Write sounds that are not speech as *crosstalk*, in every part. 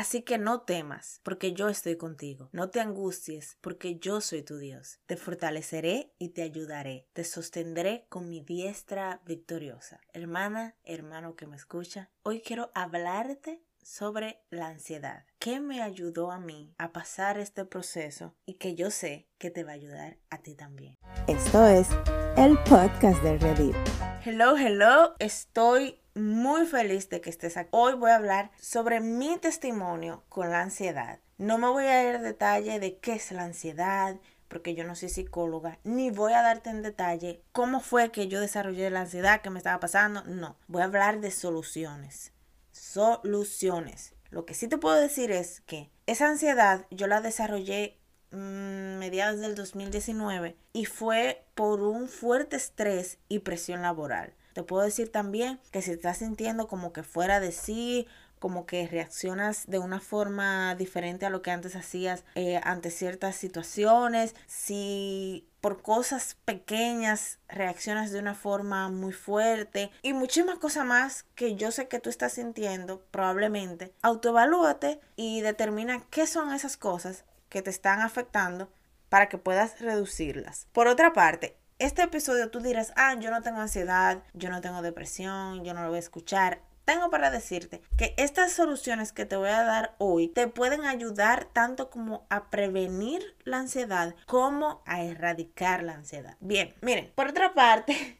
Así que no temas, porque yo estoy contigo. No te angusties, porque yo soy tu Dios. Te fortaleceré y te ayudaré. Te sostendré con mi diestra victoriosa. Hermana, hermano que me escucha, hoy quiero hablarte sobre la ansiedad. ¿Qué me ayudó a mí a pasar este proceso y que yo sé que te va a ayudar a ti también? Esto es el podcast de Reddit. Hello, hello. Estoy muy feliz de que estés aquí. Hoy voy a hablar sobre mi testimonio con la ansiedad. No me voy a ir en detalle de qué es la ansiedad, porque yo no soy psicóloga, ni voy a darte en detalle cómo fue que yo desarrollé la ansiedad que me estaba pasando. No, voy a hablar de soluciones soluciones. Lo que sí te puedo decir es que esa ansiedad yo la desarrollé mmm, mediados del 2019 y fue por un fuerte estrés y presión laboral. Te puedo decir también que si estás sintiendo como que fuera de sí como que reaccionas de una forma diferente a lo que antes hacías eh, ante ciertas situaciones, si por cosas pequeñas reaccionas de una forma muy fuerte y muchísimas cosas más que yo sé que tú estás sintiendo probablemente, autoevalúate y determina qué son esas cosas que te están afectando para que puedas reducirlas. Por otra parte, este episodio tú dirás, ah, yo no tengo ansiedad, yo no tengo depresión, yo no lo voy a escuchar tengo para decirte que estas soluciones que te voy a dar hoy te pueden ayudar tanto como a prevenir la ansiedad como a erradicar la ansiedad. Bien, miren, por otra parte, *laughs*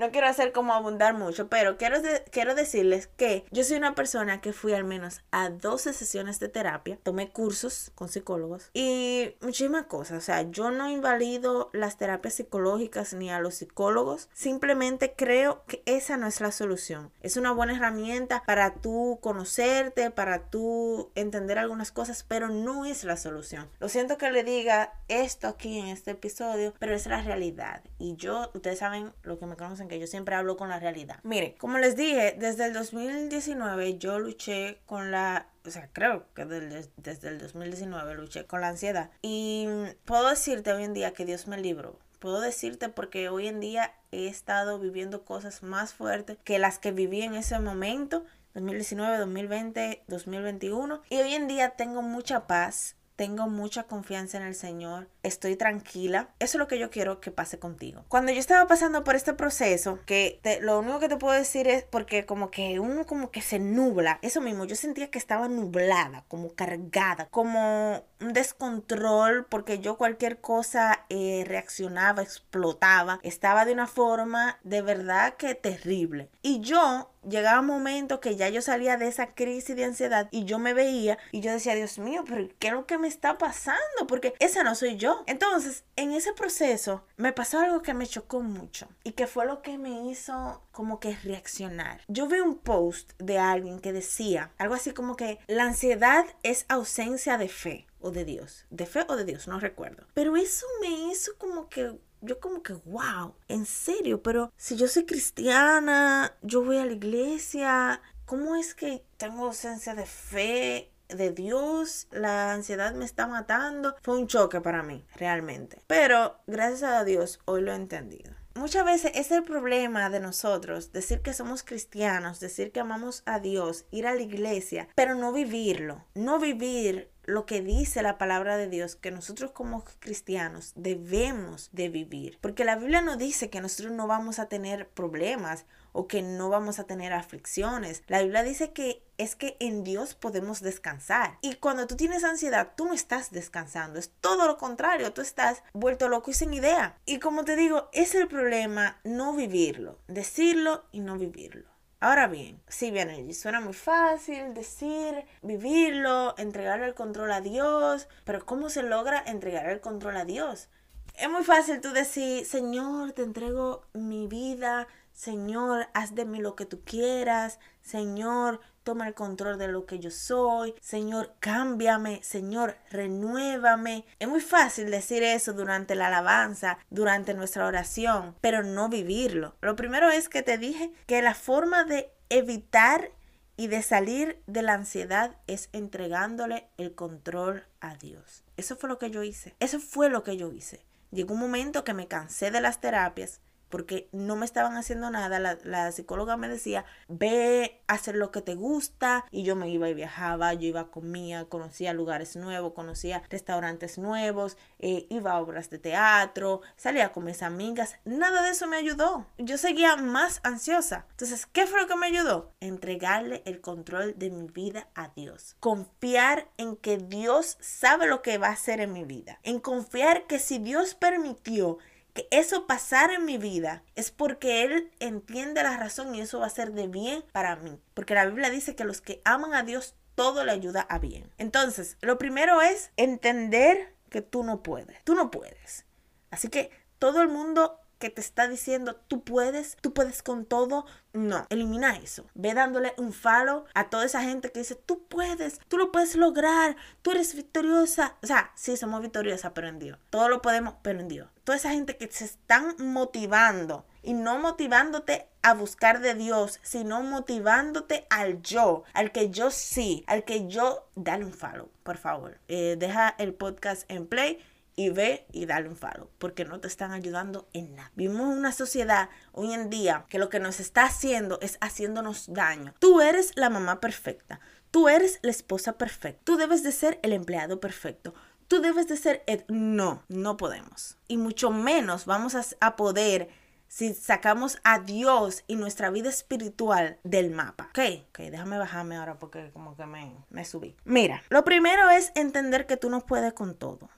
no quiero hacer como abundar mucho, pero quiero, quiero decirles que yo soy una persona que fui al menos a 12 sesiones de terapia, tomé cursos con psicólogos y muchísimas cosas. O sea, yo no invalido las terapias psicológicas ni a los psicólogos, simplemente creo que esa no es la solución. Es una buena herramienta para tú conocerte, para tú entender algunas cosas, pero no es la solución. Lo siento que le diga esto aquí en este episodio, pero es la realidad. Y yo, ustedes saben lo que me conocen en que yo siempre hablo con la realidad. Mire, como les dije, desde el 2019 yo luché con la o sea, creo que desde, el 2019 luché con la ansiedad. Y puedo decirte hoy en día que Dios me libró. Puedo decirte porque hoy en día he estado viviendo cosas más fuertes que las que viví en ese momento, 2019, 2020, 2021. Y hoy en día tengo mucha paz, tengo mucha confianza en el Señor, estoy tranquila. Eso es lo que yo quiero que pase contigo. Cuando yo estaba pasando por este proceso, que lo único que te puedo decir es porque como que uno como que se nubla, eso mismo, yo sentía que estaba nublada, como cargada, como un descontrol, porque yo cualquier cosa eh, reaccionaba, explotaba, estaba de una forma de verdad que terrible. Y yo llegaba un momento que ya yo salía de esa crisis de ansiedad y yo me veía y yo decía, Dios mío, pero ¿qué es lo que me está pasando? Porque esa no soy yo. Entonces, en ese proceso me pasó algo que me chocó mucho y que fue lo que me hizo como que reaccionar. Yo vi un post de alguien que decía algo así como que la ansiedad es ausencia de fe o de Dios, de fe o de Dios, no recuerdo. Pero eso me hizo como que yo como que, wow, en serio, pero si yo soy cristiana, yo voy a la iglesia, ¿cómo es que tengo ausencia de fe? de Dios, la ansiedad me está matando. Fue un choque para mí, realmente. Pero gracias a Dios, hoy lo he entendido. Muchas veces es el problema de nosotros, decir que somos cristianos, decir que amamos a Dios, ir a la iglesia, pero no vivirlo, no vivir lo que dice la palabra de Dios que nosotros como cristianos debemos de vivir. Porque la Biblia no dice que nosotros no vamos a tener problemas o que no vamos a tener aflicciones. La Biblia dice que es que en Dios podemos descansar. Y cuando tú tienes ansiedad, tú no estás descansando. Es todo lo contrario. Tú estás vuelto loco y sin idea. Y como te digo, es el problema no vivirlo. Decirlo y no vivirlo. Ahora bien, sí, bien, suena muy fácil decir, vivirlo, entregar el control a Dios, pero ¿cómo se logra entregar el control a Dios? Es muy fácil tú decir, Señor, te entrego mi vida, Señor, haz de mí lo que tú quieras, Señor, toma el control de lo que yo soy, Señor, cámbiame, Señor, renuévame. Es muy fácil decir eso durante la alabanza, durante nuestra oración, pero no vivirlo. Lo primero es que te dije que la forma de evitar y de salir de la ansiedad es entregándole el control a Dios. Eso fue lo que yo hice. Eso fue lo que yo hice. Llegó un momento que me cansé de las terapias, porque no me estaban haciendo nada. La, la, psicóloga me decía, ve hacer lo que te gusta. Y yo me iba y viajaba, yo iba, comía, conocía lugares nuevos, conocía restaurantes nuevos, eh, iba a obras de teatro, salía con mis amigas. Nada de eso me ayudó. Yo seguía más ansiosa. Entonces, ¿qué fue lo que me ayudó? Entregarle el control de mi vida a Dios. Confiar en que Dios sabe lo que va a hacer en mi vida. En confiar que si Dios permitió que eso pasara en mi vida es porque Él entiende la razón y eso va a ser de bien para mí. Porque la Biblia dice que los que aman a Dios, todo le ayuda a bien. Entonces, lo primero es entender que tú no puedes. Tú no puedes. Así que todo el mundo que te está diciendo tú puedes, tú puedes con todo. No, elimina eso. Ve dándole un falo a toda esa gente que dice tú puedes, tú lo puedes lograr, tú eres victoriosa. O sea, sí, somos victoriosas, pero en Dios. Todo lo podemos, pero en Dios. Toda esa gente que se están motivando y no motivándote a buscar de Dios, sino motivándote al yo, al que yo sí, al que yo, dale un follow, por favor. Eh, deja el podcast en play y ve y dale un follow, porque no te están ayudando en nada. Vivimos una sociedad hoy en día que lo que nos está haciendo es haciéndonos daño. Tú eres la mamá perfecta, tú eres la esposa perfecta, tú debes de ser el empleado perfecto. Tú debes de ser... El... No, no podemos. Y mucho menos vamos a, a poder si sacamos a Dios y nuestra vida espiritual del mapa. Ok, ok, déjame bajarme ahora porque como que me, me subí. Mira, lo primero es entender que tú no puedes con todo.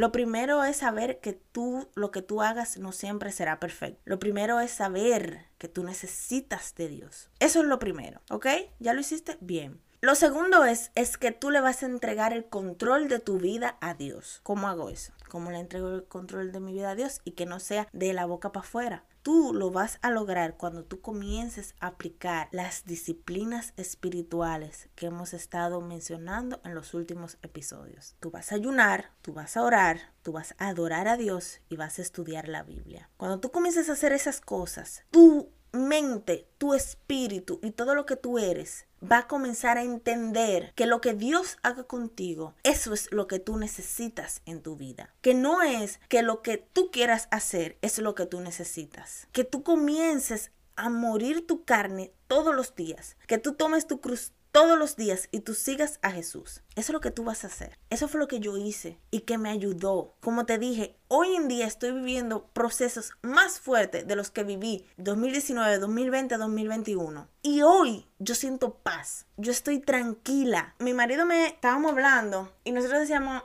Lo primero es saber que tú, lo que tú hagas no siempre será perfecto. Lo primero es saber que tú necesitas de Dios. Eso es lo primero, ¿ok? ¿Ya lo hiciste? Bien. Lo segundo es, es que tú le vas a entregar el control de tu vida a Dios. ¿Cómo hago eso? ¿Cómo le entrego el control de mi vida a Dios? Y que no sea de la boca para afuera. Tú lo vas a lograr cuando tú comiences a aplicar las disciplinas espirituales que hemos estado mencionando en los últimos episodios. Tú vas a ayunar, tú vas a orar, tú vas a adorar a Dios y vas a estudiar la Biblia. Cuando tú comiences a hacer esas cosas, tú mente, tu espíritu y todo lo que tú eres va a comenzar a entender que lo que Dios haga contigo, eso es lo que tú necesitas en tu vida. Que no es que lo que tú quieras hacer es lo que tú necesitas. Que tú comiences a morir tu carne todos los días. Que tú tomes tu cruz todos los días y tú sigas a Jesús. Eso es lo que tú vas a hacer. Eso fue lo que yo hice y que me ayudó. Como te dije, hoy en día estoy viviendo procesos más fuertes de los que viví 2019, 2020, 2021. Y hoy yo siento paz. Yo estoy tranquila. Mi marido me estábamos hablando y nosotros decíamos,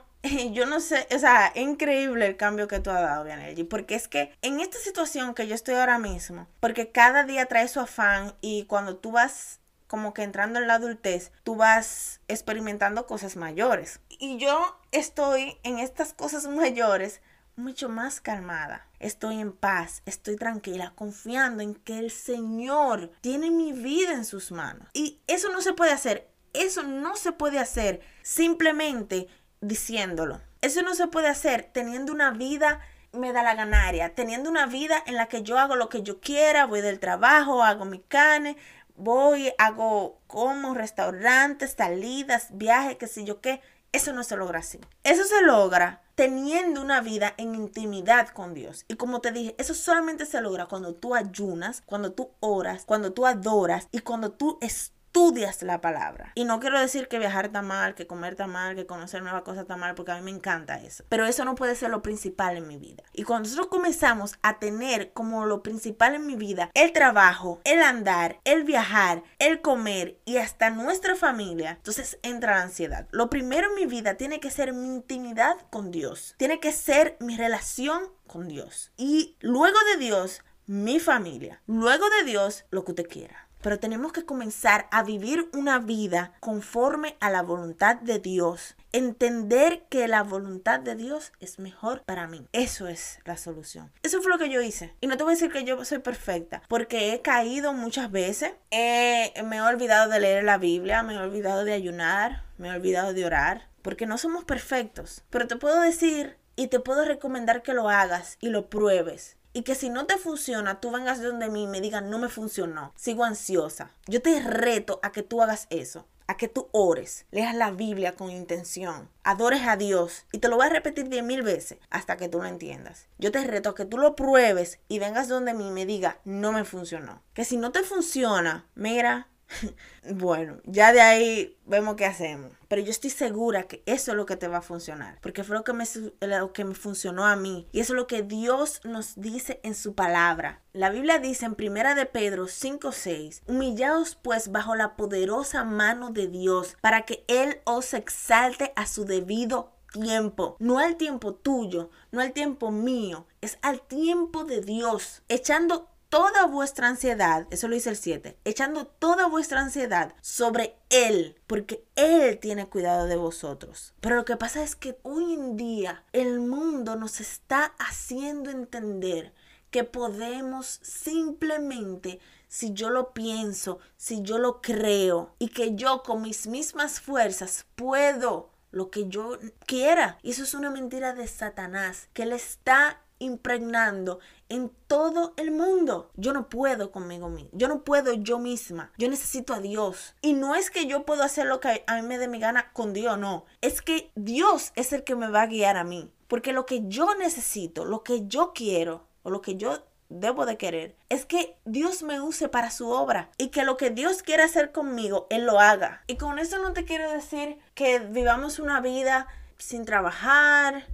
yo no sé, o sea, increíble el cambio que tú has dado, Vianelli, porque es que en esta situación que yo estoy ahora mismo, porque cada día trae su afán y cuando tú vas como que entrando en la adultez, tú vas experimentando cosas mayores. Y yo estoy en estas cosas *laughs* mayores mucho más calmada. Estoy en paz, estoy tranquila, confiando en que el Señor tiene mi vida en sus manos. Y eso no se puede hacer, eso no se puede hacer simplemente diciéndolo. Eso no se puede hacer teniendo una vida me da la ganaria, teniendo una vida en la que yo hago lo que yo quiera, voy del trabajo, hago mi cane, voy, hago como restaurantes, salidas, viajes, qué sé yo qué. Eso no se logra así. Eso se logra teniendo una vida en intimidad con Dios. Y como te dije, eso solamente se logra cuando tú ayunas, cuando tú oras, cuando tú adoras y cuando tú estás estudias la palabra. Y no quiero decir que viajar está mal, que comer está mal, que conocer nuevas cosas está mal, porque a mí me encanta eso. Pero eso no puede ser lo principal en mi vida. Y cuando nosotros comenzamos a tener como lo principal en mi vida el trabajo, el andar, el viajar, el comer y hasta nuestra familia, entonces entra la ansiedad. Lo primero en mi vida tiene que ser mi intimidad con Dios. Tiene que ser mi relación con Dios. Y luego de Dios, mi familia. Luego de Dios, lo que usted quiera pero tenemos que comenzar a vivir una vida conforme a la voluntad de Dios. Entender que la voluntad de Dios es mejor para mí. Eso es la solución. Eso fue lo que yo hice. Y no te voy a decir que yo soy perfecta, porque he caído muchas veces. me he olvidado de leer la Biblia, me he olvidado de ayunar, me he olvidado de orar, porque no somos perfectos. Pero te puedo decir y te puedo recomendar que lo hagas y lo pruebes y que si no te funciona, tú vengas de donde mí y me digan, no me funcionó, sigo ansiosa. Yo te reto a que tú hagas eso, a que tú ores, leas la Biblia con intención, adores a Dios y te lo voy a repetir diez mil veces hasta que tú lo entiendas. Yo te reto a que tú lo pruebes y vengas donde mí y me diga, no me funcionó. Que si no te funciona, mira, *laughs* bueno, ya de ahí vemos qué hacemos. Pero yo estoy segura que eso es lo que te va a funcionar. Porque fue lo que me, lo que me funcionó a mí. Y eso es lo que Dios nos dice en su palabra. La Biblia dice en Primera de Pedro 5:6, humillaos pues bajo la poderosa mano de Dios para que Él os exalte a su debido tiempo, no al tiempo tuyo, no al tiempo mío, es al tiempo de Dios, echando toda vuestra ansiedad, eso lo dice el 7, echando toda vuestra ansiedad sobre Él, porque Él tiene cuidado de vosotros. Pero lo que pasa es que hoy en día el mundo nos está haciendo entender que podemos simplemente, si yo lo pienso, si yo lo creo, y que yo con mis mismas fuerzas puedo lo que yo quiera. Y eso es una mentira de Satanás, que le está impregnando en todo el mundo. Yo no puedo conmigo mismo. Yo no puedo yo misma. Yo necesito a Dios. Y no es que yo puedo hacer lo que a mí me dé mi gana con Dios, no. Es que Dios es el que me va a guiar a mí. Porque lo que yo necesito, lo que yo quiero o lo que yo debo de querer es que Dios me use para su obra y que lo que Dios quiere hacer conmigo, Él lo haga. Y con eso no te quiero decir que vivamos una vida sin trabajar,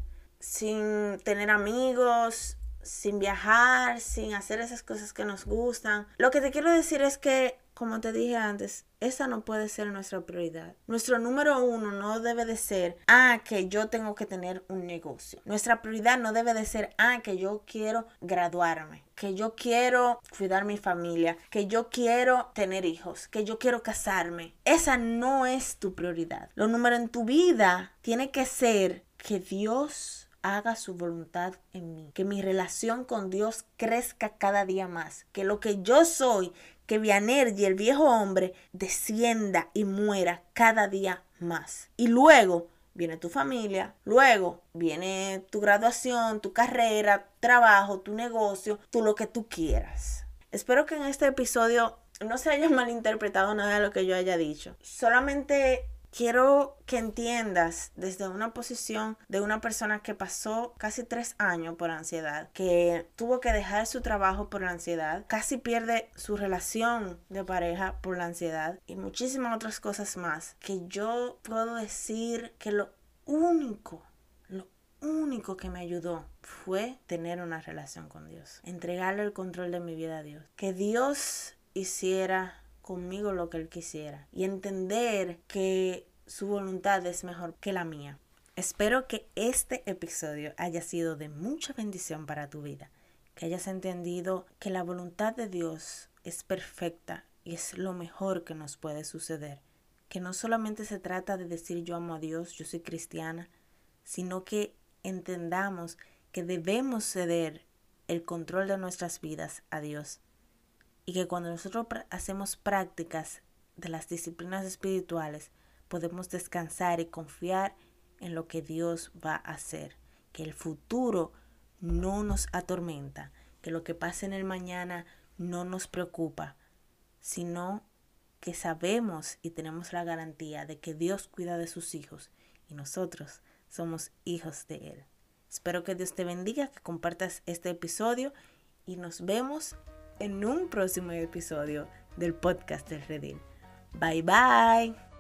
sin tener amigos, sin viajar, sin hacer esas cosas que nos gustan. Lo que te quiero decir es que, como te dije antes, esa no puede ser nuestra prioridad. Nuestro número uno no debe de ser, ah, que yo tengo que tener un negocio. Nuestra prioridad no debe de ser, ah, que yo quiero graduarme, que yo quiero cuidar mi familia, que yo quiero tener hijos, que yo quiero casarme. Esa no es tu prioridad. Lo número en tu vida tiene que ser que Dios haga su voluntad en mí, que mi relación con Dios crezca cada día más, que lo que yo soy, que Vianer y el viejo hombre descienda y muera cada día más. Y luego viene tu familia, luego viene tu graduación, tu carrera, trabajo, tu negocio, tú lo que tú quieras. Espero que en este episodio no se haya *laughs* malinterpretado nada de lo que yo haya dicho. Solamente quiero que entiendas desde una posición de una persona que pasó casi tres años por ansiedad, que tuvo que dejar su trabajo por la ansiedad, casi pierde su relación de pareja por la ansiedad y muchísimas otras cosas más, que yo puedo decir que lo único, lo único que me ayudó fue tener una relación con Dios, entregarle el control de mi vida a Dios, que Dios hiciera conmigo lo que Él quisiera y entender que su voluntad es mejor que la mía. Espero que este episodio haya sido de mucha bendición para tu vida, que hayas entendido que la voluntad de Dios es perfecta y es lo mejor que nos puede suceder, que no solamente se trata de decir yo amo a Dios, yo soy cristiana, sino que entendamos que debemos ceder el control de nuestras vidas a Dios y que cuando nosotros hacemos prácticas de las disciplinas espirituales, podemos descansar y confiar en lo que Dios va a hacer, que el futuro no nos atormenta, que lo que pase en el mañana no nos preocupa, sino que sabemos y tenemos la garantía de que Dios cuida de sus hijos y nosotros somos hijos de Él. Espero que Dios te bendiga, que compartas este episodio y nos vemos en un próximo episodio del podcast del Redil. Bye bye.